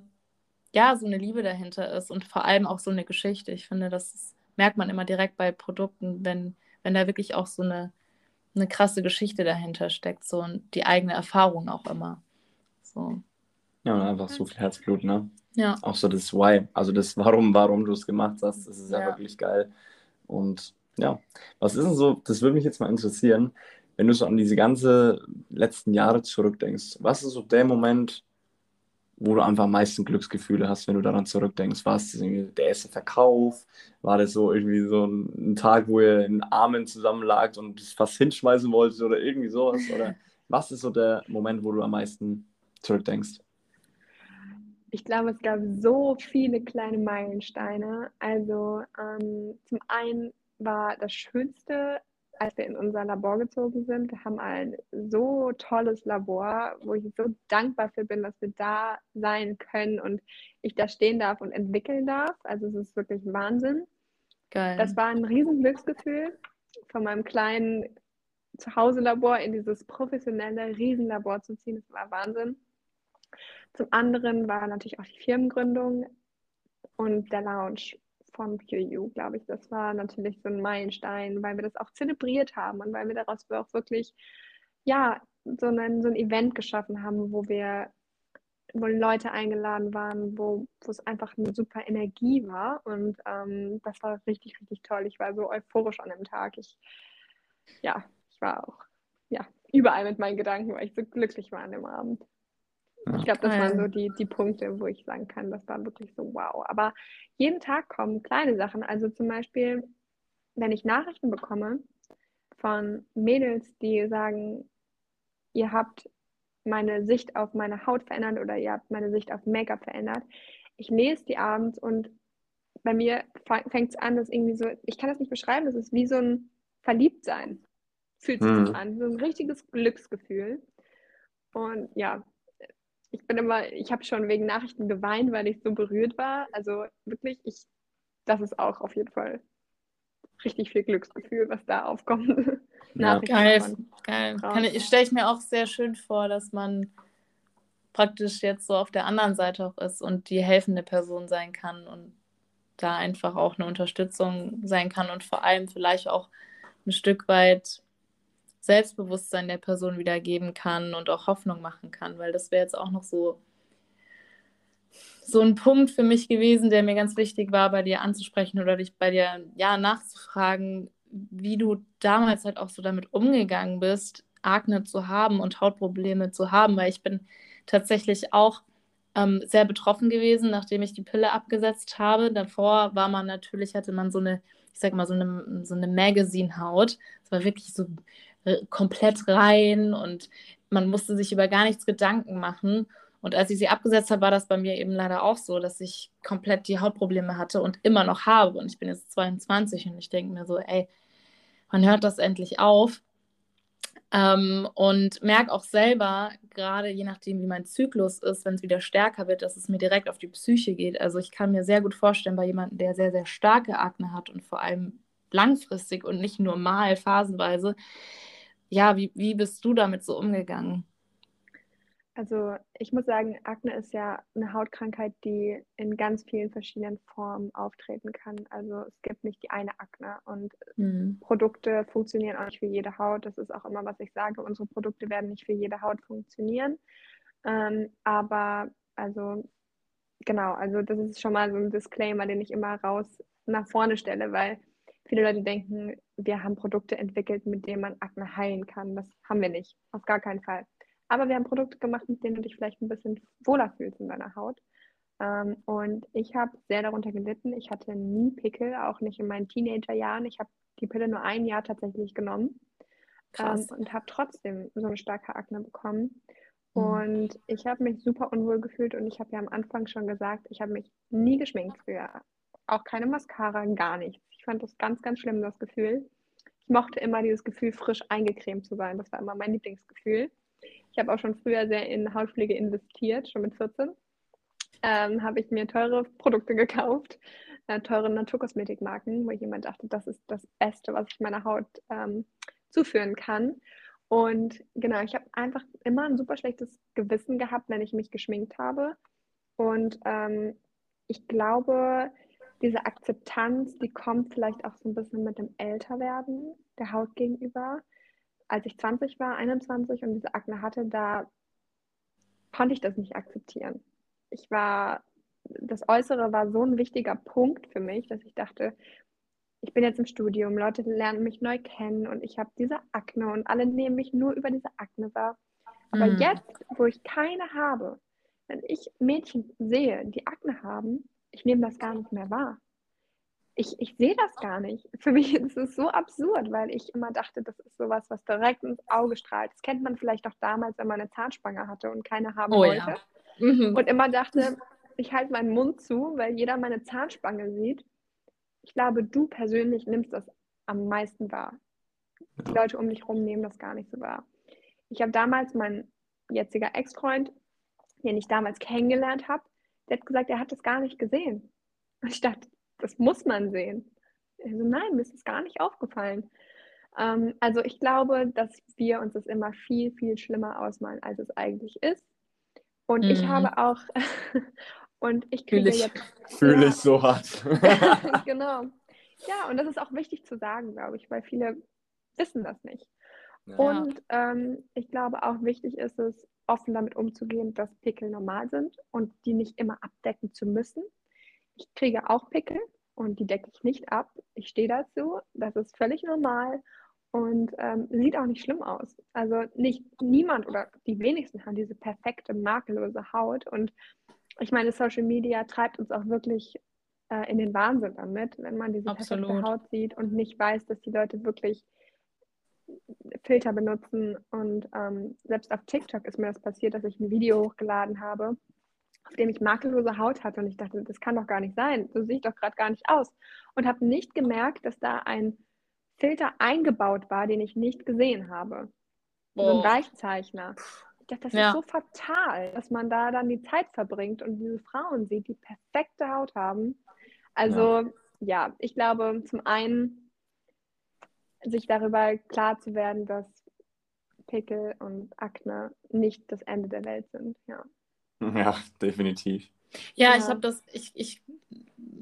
ja, so eine Liebe dahinter ist und vor allem auch so eine Geschichte. Ich finde, das ist, merkt man immer direkt bei Produkten, wenn, wenn da wirklich auch so eine, eine krasse Geschichte dahinter steckt, so und die eigene Erfahrung auch immer. So.
Ja, und einfach so viel Herzblut, ne? Ja. Auch so das Why, also das Warum, warum du es gemacht hast, das ist ja, ja wirklich geil. Und ja, was ist denn so, das würde mich jetzt mal interessieren, wenn du so an diese ganze letzten Jahre zurückdenkst, was ist so der Moment, wo du einfach am meisten Glücksgefühle hast, wenn du daran zurückdenkst? War es der erste Verkauf? War das so irgendwie so ein, Tag, wo ihr in Armen zusammenlagt und fast hinschmeißen wolltet oder irgendwie sowas? Oder was ist so der Moment, wo du am meisten zurückdenkst?
Ich glaube, es gab so viele kleine Meilensteine. Also ähm, zum einen war das Schönste, als wir in unser Labor gezogen sind. Wir haben ein so tolles Labor, wo ich so dankbar für bin, dass wir da sein können und ich da stehen darf und entwickeln darf. Also es ist wirklich Wahnsinn. Geil. Das war ein riesen Glücksgefühl, von meinem kleinen Zuhause-Labor in dieses professionelle Riesenlabor zu ziehen. Das war Wahnsinn. Zum anderen war natürlich auch die Firmengründung und der Lounge von PureU, glaube ich. Das war natürlich so ein Meilenstein, weil wir das auch zelebriert haben und weil wir daraus auch wirklich, ja, so ein, so ein Event geschaffen haben, wo wir, wo Leute eingeladen waren, wo, wo es einfach eine super Energie war. Und ähm, das war richtig, richtig toll. Ich war so euphorisch an dem Tag. Ich, ja, ich war auch, ja, überall mit meinen Gedanken, weil ich so glücklich war an dem Abend. Ich glaube, das waren so die, die Punkte, wo ich sagen kann, das war wirklich so wow. Aber jeden Tag kommen kleine Sachen. Also zum Beispiel, wenn ich Nachrichten bekomme von Mädels, die sagen, ihr habt meine Sicht auf meine Haut verändert oder ihr habt meine Sicht auf Make-up verändert. Ich lese die abends und bei mir fängt es an, dass irgendwie so, ich kann das nicht beschreiben, das ist wie so ein Verliebtsein. Fühlt sich hm. das an, so ein richtiges Glücksgefühl. Und ja, ich bin immer, ich habe schon wegen Nachrichten geweint, weil ich so berührt war. Also wirklich, ich, das ist auch auf jeden Fall richtig viel Glücksgefühl, was da aufkommt. Ja.
Geil, geil. Ich, stelle ich mir auch sehr schön vor, dass man praktisch jetzt so auf der anderen Seite auch ist und die helfende Person sein kann und da einfach auch eine Unterstützung sein kann und vor allem vielleicht auch ein Stück weit Selbstbewusstsein der Person wiedergeben kann und auch Hoffnung machen kann, weil das wäre jetzt auch noch so, so ein Punkt für mich gewesen, der mir ganz wichtig war, bei dir anzusprechen oder dich bei dir ja nachzufragen, wie du damals halt auch so damit umgegangen bist, Akne zu haben und Hautprobleme zu haben, weil ich bin tatsächlich auch ähm, sehr betroffen gewesen, nachdem ich die Pille abgesetzt habe. Davor war man natürlich, hatte man so eine, ich sag mal, so eine, so eine Magazine-Haut. Es war wirklich so komplett rein und man musste sich über gar nichts Gedanken machen. Und als ich sie abgesetzt habe, war das bei mir eben leider auch so, dass ich komplett die Hautprobleme hatte und immer noch habe. Und ich bin jetzt 22 und ich denke mir so, ey, man hört das endlich auf. Ähm, und merke auch selber, gerade je nachdem, wie mein Zyklus ist, wenn es wieder stärker wird, dass es mir direkt auf die Psyche geht. Also ich kann mir sehr gut vorstellen, bei jemandem, der sehr, sehr starke Akne hat und vor allem langfristig und nicht nur mal phasenweise, ja, wie, wie bist du damit so umgegangen?
Also ich muss sagen, Akne ist ja eine Hautkrankheit, die in ganz vielen verschiedenen Formen auftreten kann. Also es gibt nicht die eine Akne und mhm. Produkte funktionieren auch nicht für jede Haut. Das ist auch immer, was ich sage. Unsere Produkte werden nicht für jede Haut funktionieren. Ähm, aber also genau, also das ist schon mal so ein Disclaimer, den ich immer raus nach vorne stelle, weil viele Leute denken, wir haben Produkte entwickelt, mit denen man Akne heilen kann. Das haben wir nicht, auf gar keinen Fall. Aber wir haben Produkte gemacht, mit denen du dich vielleicht ein bisschen wohler fühlst in deiner Haut. Ähm, und ich habe sehr darunter gelitten. Ich hatte nie Pickel, auch nicht in meinen Teenagerjahren. Ich habe die Pille nur ein Jahr tatsächlich genommen ähm, und habe trotzdem so eine starke Akne bekommen. Mhm. Und ich habe mich super unwohl gefühlt und ich habe ja am Anfang schon gesagt, ich habe mich nie geschminkt früher. Auch keine Mascara, gar nichts. Ich fand das ganz, ganz schlimm, das Gefühl. Ich mochte immer dieses Gefühl, frisch eingecremt zu sein. Das war immer mein Lieblingsgefühl. Ich habe auch schon früher sehr in Hautpflege investiert, schon mit 14. Ähm, habe ich mir teure Produkte gekauft, äh, teure Naturkosmetikmarken, wo ich immer dachte, das ist das Beste, was ich meiner Haut ähm, zuführen kann. Und genau, ich habe einfach immer ein super schlechtes Gewissen gehabt, wenn ich mich geschminkt habe. Und ähm, ich glaube, diese Akzeptanz, die kommt vielleicht auch so ein bisschen mit dem Älterwerden der Haut gegenüber. Als ich 20 war, 21 und diese Akne hatte, da konnte ich das nicht akzeptieren. Ich war, das Äußere war so ein wichtiger Punkt für mich, dass ich dachte, ich bin jetzt im Studium, Leute lernen mich neu kennen und ich habe diese Akne und alle nehmen mich nur über diese Akne wahr. Aber mm. jetzt, wo ich keine habe, wenn ich Mädchen sehe, die Akne haben, ich nehme das gar nicht mehr wahr. Ich, ich sehe das gar nicht. Für mich ist es so absurd, weil ich immer dachte, das ist sowas, was direkt ins Auge strahlt. Das kennt man vielleicht auch damals, wenn man eine Zahnspange hatte und keine haben oh, wollte. Ja. Mhm. Und immer dachte, ich halte meinen Mund zu, weil jeder meine Zahnspange sieht ich glaube, du persönlich nimmst das am meisten wahr. Die Leute um dich herum nehmen das gar nicht so wahr. Ich habe damals meinen jetziger Ex-Freund, den ich damals kennengelernt habe, der hat gesagt, er hat das gar nicht gesehen. Und ich dachte, das muss man sehen. Also nein, mir ist das gar nicht aufgefallen. Ähm, also ich glaube, dass wir uns das immer viel, viel schlimmer ausmalen, als es eigentlich ist. Und mhm. ich habe auch, Und ich kriege
Fühl jetzt. Fühle ja, ich so hart.
genau. Ja, und das ist auch wichtig zu sagen, glaube ich, weil viele wissen das nicht. Ja. Und ähm, ich glaube auch wichtig ist es, offen damit umzugehen, dass Pickel normal sind und die nicht immer abdecken zu müssen. Ich kriege auch Pickel und die decke ich nicht ab. Ich stehe dazu, das ist völlig normal und ähm, sieht auch nicht schlimm aus. Also nicht niemand oder die wenigsten haben diese perfekte, makellose Haut und ich meine, Social Media treibt uns auch wirklich äh, in den Wahnsinn damit, wenn man diese Absolut. perfekte Haut sieht und nicht weiß, dass die Leute wirklich Filter benutzen. Und ähm, selbst auf TikTok ist mir das passiert, dass ich ein Video hochgeladen habe, auf dem ich makellose Haut hatte. Und ich dachte, das kann doch gar nicht sein. So sehe ich doch gerade gar nicht aus. Und habe nicht gemerkt, dass da ein Filter eingebaut war, den ich nicht gesehen habe. Boah. So ein Weichzeichner dachte, das ja. ist so fatal, dass man da dann die Zeit verbringt und diese Frauen sieht, die perfekte Haut haben. Also ja, ja ich glaube, zum einen sich darüber klar zu werden, dass Pickel und Akne nicht das Ende der Welt sind. Ja,
ja definitiv.
Ja, ja. ich habe das, ich, ich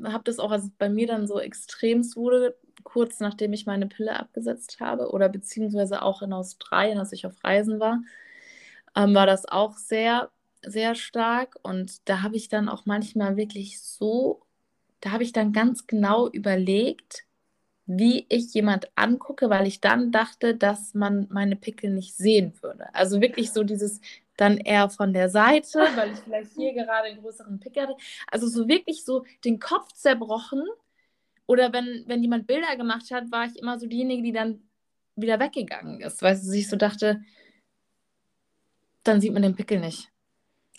habe das auch, als es bei mir dann so extremst wurde, kurz nachdem ich meine Pille abgesetzt habe oder beziehungsweise auch in Australien, als ich auf Reisen war, ähm, war das auch sehr, sehr stark. Und da habe ich dann auch manchmal wirklich so, da habe ich dann ganz genau überlegt, wie ich jemand angucke, weil ich dann dachte, dass man meine Pickel nicht sehen würde. Also wirklich so dieses dann eher von der Seite, weil ich vielleicht hier gerade einen größeren Pickel hatte. Also so wirklich so den Kopf zerbrochen. Oder wenn, wenn jemand Bilder gemacht hat, war ich immer so diejenige, die dann wieder weggegangen ist, weil sie sich so dachte, dann sieht man den Pickel nicht.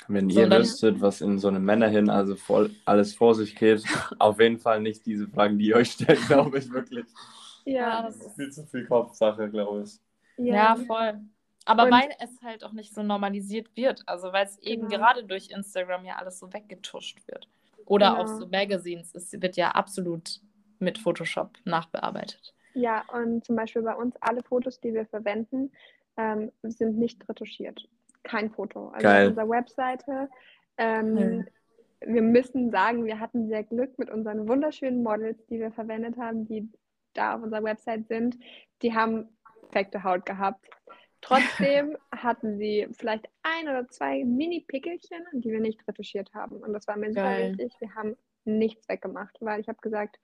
Wenn so, ihr dann, wüsstet, was in so einem Männerhin also voll, alles vor sich geht, auf jeden Fall nicht diese Fragen, die ihr euch stellt, glaube ich wirklich.
Ja,
das ist viel zu viel Kopfsache, glaube ich.
Ja, ja voll. Aber Und, weil es halt auch nicht so normalisiert wird, also weil es eben genau. gerade durch Instagram ja alles so weggetuscht wird. Oder genau. auch so Magazines, es wird ja absolut mit Photoshop nachbearbeitet.
Ja, und zum Beispiel bei uns alle Fotos, die wir verwenden, ähm, sind nicht retuschiert kein Foto. Also Geil. auf unserer Webseite. Ähm, hm. Wir müssen sagen, wir hatten sehr Glück mit unseren wunderschönen Models, die wir verwendet haben, die da auf unserer Website sind. Die haben perfekte Haut gehabt. Trotzdem hatten sie vielleicht ein oder zwei Mini-Pickelchen, die wir nicht retuschiert haben. Und das war mir super
Geil.
wichtig. Wir haben nichts weggemacht, weil ich habe gesagt,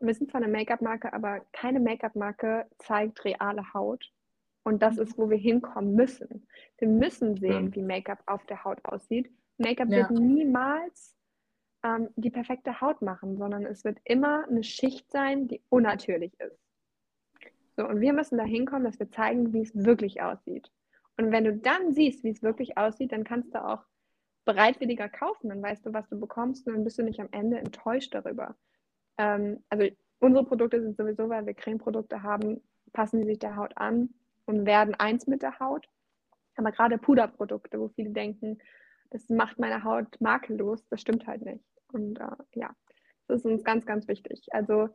wir sind zwar eine Make-up-Marke, aber keine Make-up-Marke zeigt reale Haut. Und das ist, wo wir hinkommen müssen. Wir müssen sehen,
Ja.
wie Make-up auf der Haut aussieht. Make-up
Ja.
wird niemals ähm, die perfekte Haut machen, sondern es wird immer eine Schicht sein, die unnatürlich ist. So, und wir müssen da hinkommen, dass wir zeigen, wie es wirklich aussieht. Und wenn du dann siehst, wie es wirklich aussieht, dann kannst du auch bereitwilliger kaufen. Dann weißt du, was du bekommst und dann bist du nicht am Ende enttäuscht darüber. Ähm, also unsere Produkte sind sowieso, weil wir Cremeprodukte haben, passen sie sich der Haut an und werden eins mit der Haut. Aber gerade Puderprodukte, wo viele denken, das macht meine Haut makellos, das stimmt halt nicht. Und äh, ja, das ist uns ganz, ganz wichtig. Also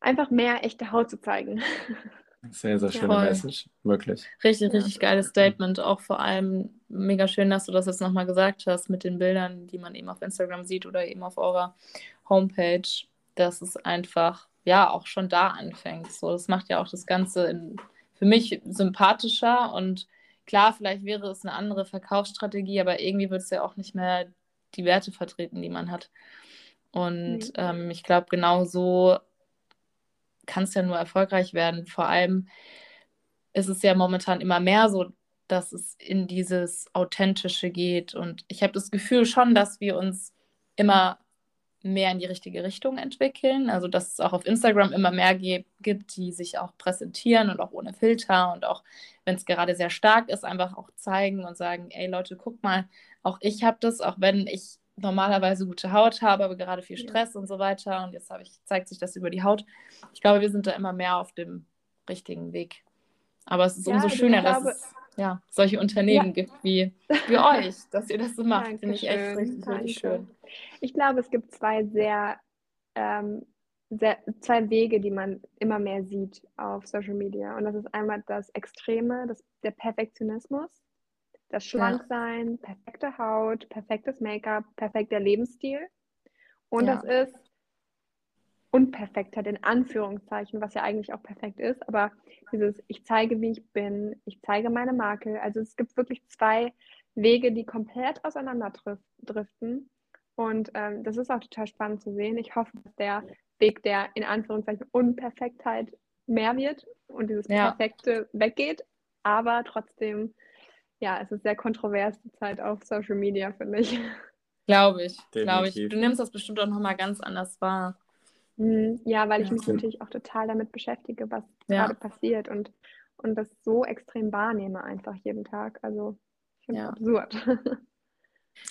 einfach mehr echte Haut zu zeigen.
Sehr, sehr
Ja.
schöne
Voll.
Message. Wirklich.
Richtig,
Ja.
richtig geiles Statement. Auch vor allem mega schön, dass du das jetzt nochmal gesagt hast mit den Bildern, die man eben auf Instagram sieht oder eben auf eurer Homepage, dass es einfach ja auch schon da anfängt. So, das macht ja auch das Ganze in, für mich sympathischer und klar, vielleicht wäre es eine andere Verkaufsstrategie, aber irgendwie wird es ja auch nicht mehr die Werte vertreten, die man hat. Und
Nee.
ähm, ich glaube, genau so kann es ja nur erfolgreich werden. Vor allem ist es ja momentan immer mehr so, dass es in dieses Authentische geht. Und ich habe das Gefühl schon, dass wir uns immer mehr in die richtige Richtung entwickeln. Also dass es auch auf Instagram immer mehr gibt, die sich auch präsentieren und auch ohne Filter und auch, wenn es gerade sehr stark ist, einfach auch zeigen und sagen, ey Leute, guck mal, auch ich habe das, auch wenn ich normalerweise gute Haut habe, aber gerade viel
Ja.
Stress und so weiter. Und jetzt habe ich, zeigt sich das über die Haut. Ich glaube, wir sind da immer mehr auf dem richtigen Weg. Aber es ist
Ja,
umso
also
schöner,
glaube-
dass es ja, solche Unternehmen gibt wie, wie euch, dass ihr das so macht. Finde ich echt richtig, richtig schön.
Ich glaube, es gibt zwei sehr, ähm, sehr, zwei Wege, die man immer mehr sieht auf Social Media. Und das ist einmal das Extreme, das, der Perfektionismus, das Schlanksein, perfekte Haut, perfektes Make-up, perfekter Lebensstil. Und
Ja.
das ist Unperfektheit in Anführungszeichen, was ja eigentlich auch perfekt ist, aber dieses, ich zeige, wie ich bin, ich zeige meine Makel. Also es gibt wirklich zwei Wege, die komplett auseinander drif- driften. Und ähm, das ist auch total spannend zu sehen. Ich hoffe, dass der Weg der in Anführungszeichen Unperfektheit mehr wird und dieses
Ja.
Perfekte weggeht. Aber trotzdem, ja, es ist sehr kontrovers die Zeit auf Social Media, finde ich.
Glaube ich, glaube ich. Du nimmst das bestimmt auch nochmal ganz anders wahr.
Mhm. Ja, weil ich mich natürlich auch total damit beschäftige, was
Ja.
gerade passiert und, und das so extrem wahrnehme einfach jeden Tag. Also ich finde es
Ja.
absurd.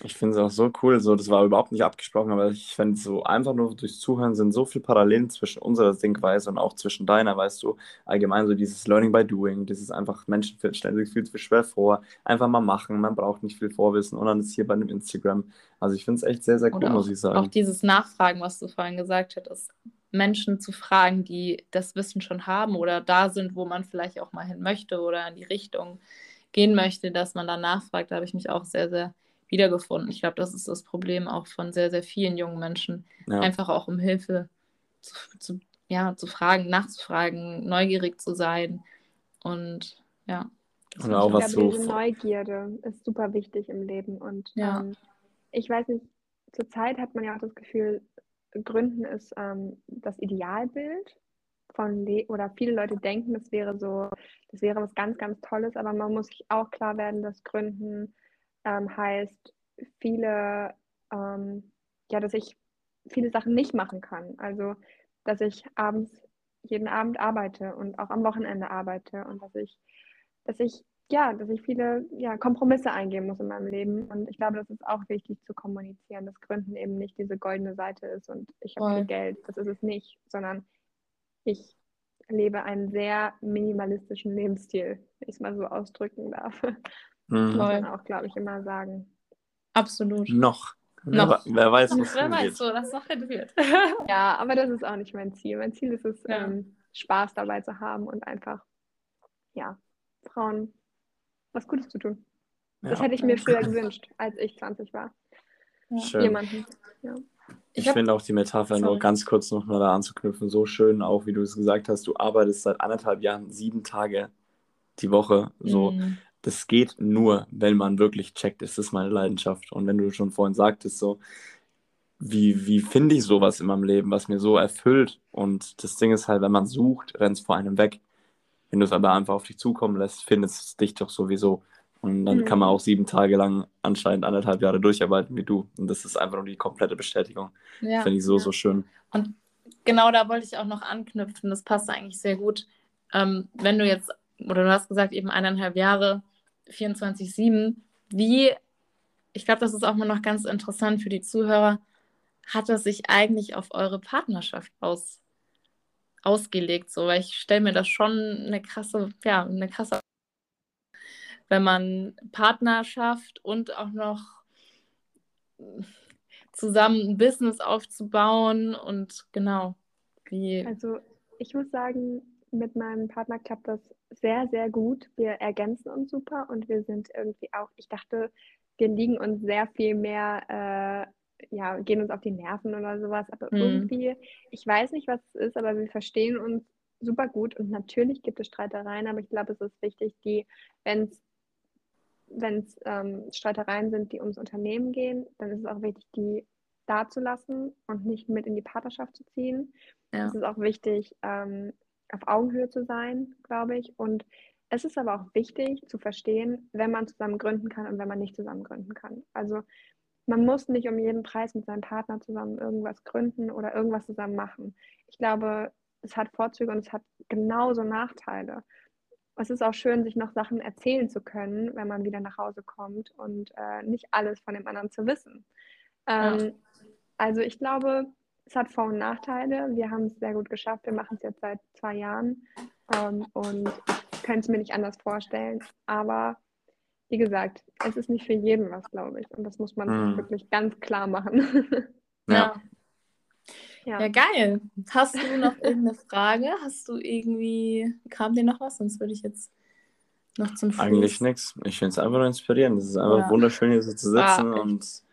Ich finde es auch so cool, so, das war überhaupt nicht abgesprochen, aber ich finde so einfach nur durchs Zuhören sind so viele Parallelen zwischen unserer Denkweise und auch zwischen deiner, weißt du, allgemein so dieses Learning by Doing, ist einfach, Menschen stellen sich viel zu schwer vor, einfach mal machen, man braucht nicht viel Vorwissen und dann ist hier bei dem Instagram, also ich finde es echt sehr, sehr cool,
Oder
muss
auch,
ich sagen.
auch dieses Nachfragen, was du vorhin gesagt hattest, Menschen zu fragen, die das Wissen schon haben oder da sind, wo man vielleicht auch mal hin möchte oder in die Richtung gehen möchte, dass man da nachfragt, da habe ich mich auch sehr, sehr wiedergefunden. Ich glaube, das ist das Problem auch von sehr, sehr vielen jungen Menschen,
ja.
einfach auch um Hilfe zu, zu, ja, zu fragen, nachzufragen, neugierig zu sein und ja.
Und auch
ich
was so-
glaube, diese Neugierde ist super wichtig im Leben. Und
Ja.
ähm, ich weiß nicht, zurzeit hat man ja auch das Gefühl, Gründen ist ähm, das Idealbild von Le oder viele Leute denken, das wäre so, das wäre was ganz, ganz Tolles, aber man muss sich auch klar werden, dass Gründen ähm, heißt, viele, ähm, ja, dass ich viele Sachen nicht machen kann. Also, dass ich abends, jeden Abend arbeite und auch am Wochenende arbeite und dass ich, dass ich, ja, dass ich viele ja, Kompromisse eingehen muss in meinem Leben. Und ich glaube, das ist auch wichtig zu kommunizieren, dass Gründen eben nicht diese goldene Seite ist und ich habe viel Geld. Das ist es nicht, sondern ich lebe einen sehr minimalistischen Lebensstil, wenn ich es mal so ausdrücken darf.
Mhm.
Muss
Voll.
man auch, glaube ich, immer sagen.
Absolut.
Noch.
Noch.
Wer, wer weiß, was
Wer weiß, so, das noch wird.
Ja, aber das ist auch nicht mein Ziel. Mein Ziel ist es,
Ja.
ähm, Spaß dabei zu haben und einfach, ja, Frauen was Gutes zu tun. Das
Ja.
hätte ich mir früher gewünscht, als ich 20 war.
Schön.
Jemanden.
Ich
hab-
finde auch die Metapher, nur
Sorry.
ganz kurz noch mal da anzuknüpfen, so schön, auch wie du es gesagt hast, du arbeitest seit anderthalb Jahren sieben Tage die Woche. So, mhm. Das geht nur, wenn man wirklich checkt, ist das meine Leidenschaft. Und wenn du schon vorhin sagtest, so, wie, wie finde ich sowas in meinem Leben, was mir so erfüllt? Und das Ding ist halt, wenn man sucht, rennt es vor einem weg. Wenn du es aber einfach auf dich zukommen lässt, findest es dich doch sowieso. Und dann mhm. kann man auch sieben Tage lang anscheinend anderthalb Jahre durcharbeiten wie du. Und das ist einfach nur die komplette Bestätigung. Ja. Finde ich so, ja. so schön.
Und genau da wollte ich auch noch anknüpfen. Das passt eigentlich sehr gut. Ähm, wenn du jetzt, oder du hast gesagt, eben eineinhalb Jahre, 24-7, wie, ich glaube, das ist auch mal noch ganz interessant für die Zuhörer, hat das sich eigentlich auf eure Partnerschaft aus, ausgelegt? So, weil ich stelle mir das schon eine krasse, ja, eine krasse, wenn man Partnerschaft und auch noch zusammen ein Business aufzubauen und genau, wie.
Also ich muss sagen, mit meinem Partner klappt das sehr, sehr gut. Wir ergänzen uns super und wir sind irgendwie auch, ich dachte, wir liegen uns sehr viel mehr äh, ja, gehen uns auf die Nerven oder sowas. Aber mhm. irgendwie, ich weiß nicht, was es ist, aber wir verstehen uns super gut und natürlich gibt es Streitereien, aber ich glaube, es ist wichtig, die, wenn es wenn es ähm, Streitereien sind, die ums Unternehmen gehen, dann ist es auch wichtig, die da zu lassen und nicht mit in die Partnerschaft zu ziehen. Ja. Es ist auch wichtig, ähm, auf Augenhöhe zu sein, glaube ich. Und es ist aber auch wichtig zu verstehen, wenn man zusammen gründen kann und wenn man nicht zusammen gründen kann. Also man muss nicht um jeden Preis mit seinem Partner zusammen irgendwas gründen oder irgendwas zusammen machen. Ich glaube, es hat Vorzüge und es hat genauso Nachteile. Es ist auch schön, sich noch Sachen erzählen zu können, wenn man wieder nach Hause kommt und äh, nicht alles von dem anderen zu wissen. Ähm, ja. Also ich glaube, es hat Vor- und Nachteile. Wir haben es sehr gut geschafft. Wir machen es jetzt seit zwei Jahren ähm, und ich könnte es mir nicht anders vorstellen. Aber wie gesagt, es ist nicht für jeden was, glaube ich. Und das muss man mhm. wirklich ganz klar machen.
ja. ja. Ja, geil. Hast du noch irgendeine Frage? Hast du irgendwie, kam dir noch was? Sonst würde ich jetzt noch zum
Schluss. Eigentlich nichts. Ich finde es einfach nur inspirierend. Es ist einfach ja. wunderschön, hier so zu sitzen. Ah, und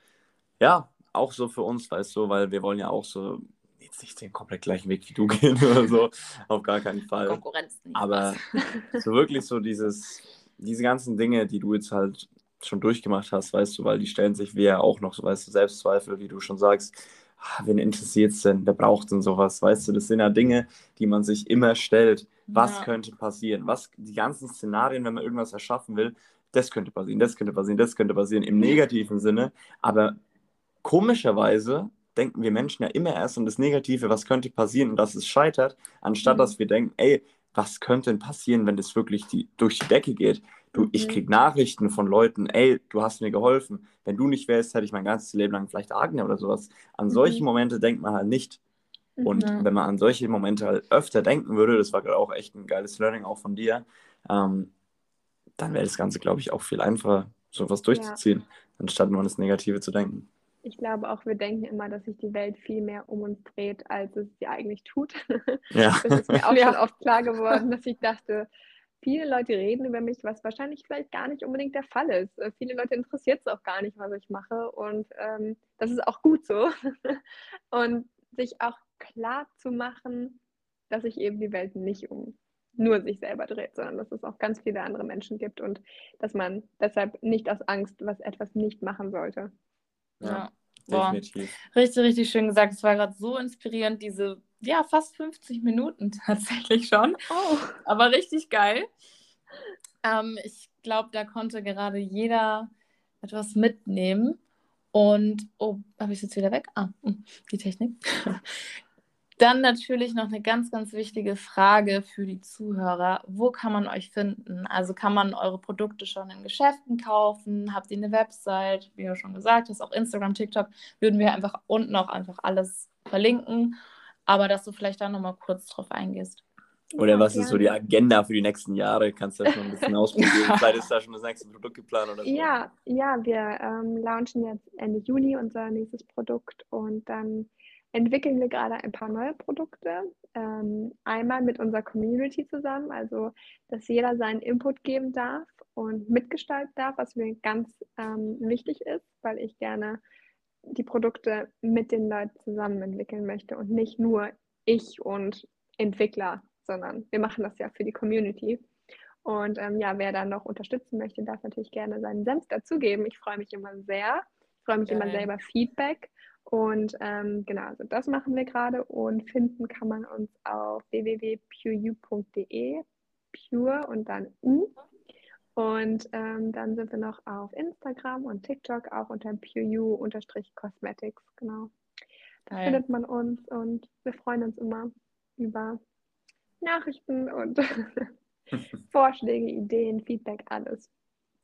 ja, auch so für uns, weißt du, weil wir wollen ja auch so jetzt nicht den komplett gleichen Weg wie du gehen oder so. Auf gar keinen Fall. Konkurrenz nicht. Aber so wirklich so dieses diese ganzen Dinge, die du jetzt halt schon durchgemacht hast, weißt du, weil die stellen sich wie ja auch noch so, weißt du, Selbstzweifel, wie du schon sagst, ah, wen interessiert es denn, wer braucht denn sowas, weißt du, das sind ja Dinge, die man sich immer stellt, was ja. könnte passieren, was, die ganzen Szenarien, wenn man irgendwas erschaffen will, das könnte passieren, das könnte passieren, das könnte passieren, im negativen Sinne, aber komischerweise denken wir Menschen ja immer erst an das Negative, was könnte passieren und dass es scheitert, anstatt mhm. dass wir denken, ey, was könnte denn passieren, wenn das wirklich die, durch die Decke geht? Du, mhm. ich kriege Nachrichten von Leuten, ey, du hast mir geholfen. Wenn du nicht wärst, hätte ich mein ganzes Leben lang vielleicht Agne oder sowas. An mhm. solche Momente denkt man halt nicht. Und mhm. wenn man an solche Momente halt öfter denken würde, das war auch echt ein geiles Learning auch von dir, ähm, dann wäre das Ganze, glaube ich, auch viel einfacher, sowas durchzuziehen, ja. anstatt nur an das Negative zu denken.
Ich glaube auch, wir denken immer, dass sich die Welt viel mehr um uns dreht, als es sie eigentlich tut.
Ja.
Das ist mir auch ja. schon oft klar geworden, dass ich dachte, viele Leute reden über mich, was wahrscheinlich vielleicht gar nicht unbedingt der Fall ist. Äh, viele Leute interessiert es auch gar nicht, was ich mache. Und ähm, das ist auch gut so. und sich auch klar zu machen, dass sich eben die Welt nicht um nur sich selber dreht, sondern dass es auch ganz viele andere Menschen gibt und dass man deshalb nicht aus Angst was etwas nicht machen sollte.
Ja, ja. definitiv. Richtig, richtig schön gesagt. Es war gerade so inspirierend, diese, ja, fast 50 Minuten tatsächlich schon. Oh. Aber richtig geil. Ähm, ich glaube, da konnte gerade jeder etwas mitnehmen. Und, oh, habe ich es jetzt wieder weg? Ah, hm, die Technik. Dann natürlich noch eine ganz, ganz wichtige Frage für die Zuhörer. Wo kann man euch finden? Also kann man eure Produkte schon in Geschäften kaufen? Habt ihr eine Website? Wie du schon gesagt hast, auch Instagram, TikTok, würden wir einfach unten auch einfach alles verlinken. Aber dass du vielleicht da nochmal kurz drauf eingehst.
Oder was ist so die Agenda für die nächsten Jahre? Kannst du das schon ein bisschen ausprobieren? Vielleicht ist da schon das nächste Produkt geplant oder so.
Ja, ja wir ähm, launchen jetzt Ende Juni unser nächstes Produkt und dann entwickeln wir gerade ein paar neue Produkte. Ähm, einmal mit unserer Community zusammen, also dass jeder seinen Input geben darf und mitgestalten darf, was mir ganz ähm, wichtig ist, weil ich gerne die Produkte mit den Leuten zusammen entwickeln möchte und nicht nur ich und Entwickler, sondern wir machen das ja für die Community. Und ähm, ja, wer da noch unterstützen möchte, darf natürlich gerne seinen Senf dazugeben. Ich freue mich immer sehr. Ich freue mich Geil. immer sehr über Feedback. Und ähm, genau, also das machen wir gerade und finden kann man uns auf www.pureu.de, pure und dann u. Und ähm, dann sind wir noch auf Instagram und TikTok auch unter pureu-cosmetics, genau. Da Geil. findet man uns und wir freuen uns immer über Nachrichten und Vorschläge, Ideen, Feedback, alles.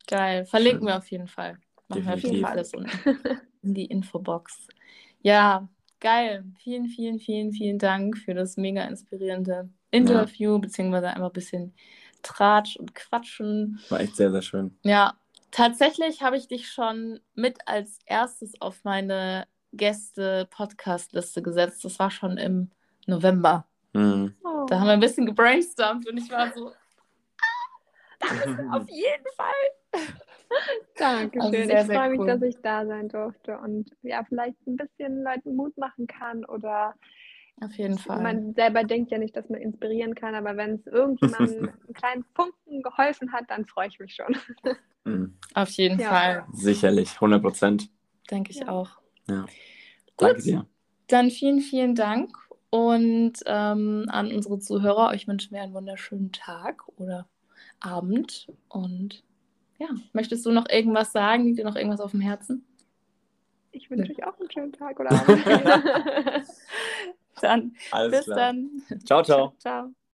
Geil, verlinken Schön. wir auf jeden Fall. Machen wir auf jeden Fall alles in die Infobox. Ja, geil. Vielen, vielen, vielen, vielen Dank für das mega inspirierende Interview, ja. beziehungsweise einfach ein bisschen Tratsch und Quatschen.
War echt sehr, sehr schön.
Ja, tatsächlich habe ich dich schon mit als erstes auf meine Gäste-Podcast-Liste gesetzt. Das war schon im November. Mhm. Da haben wir ein bisschen gebrainstormt und ich war so, ah, das ist auf jeden Fall.
Dankeschön. Also sehr, ich freue mich, cool. dass ich da sein durfte und ja, vielleicht ein bisschen Leuten Mut machen kann oder
auf jeden Fall.
Man selber denkt ja nicht, dass man inspirieren kann, aber wenn es irgendjemandem einen kleinen Funken geholfen hat, dann freue ich mich schon.
Mhm. Auf jeden ja. Fall.
Sicherlich, 100 Prozent.
Denke ich ja. auch.
Ja. Danke dir.
Dann vielen, vielen Dank und ähm, an unsere Zuhörer. Euch wünschen wir einen wunderschönen Tag oder Abend und ja, möchtest du noch irgendwas sagen? Liegt dir noch irgendwas auf dem Herzen?
Ich wünsche euch auch einen schönen Tag oder Abend.
dann, Alles bis klar. dann.
Ciao, ciao.
Ciao.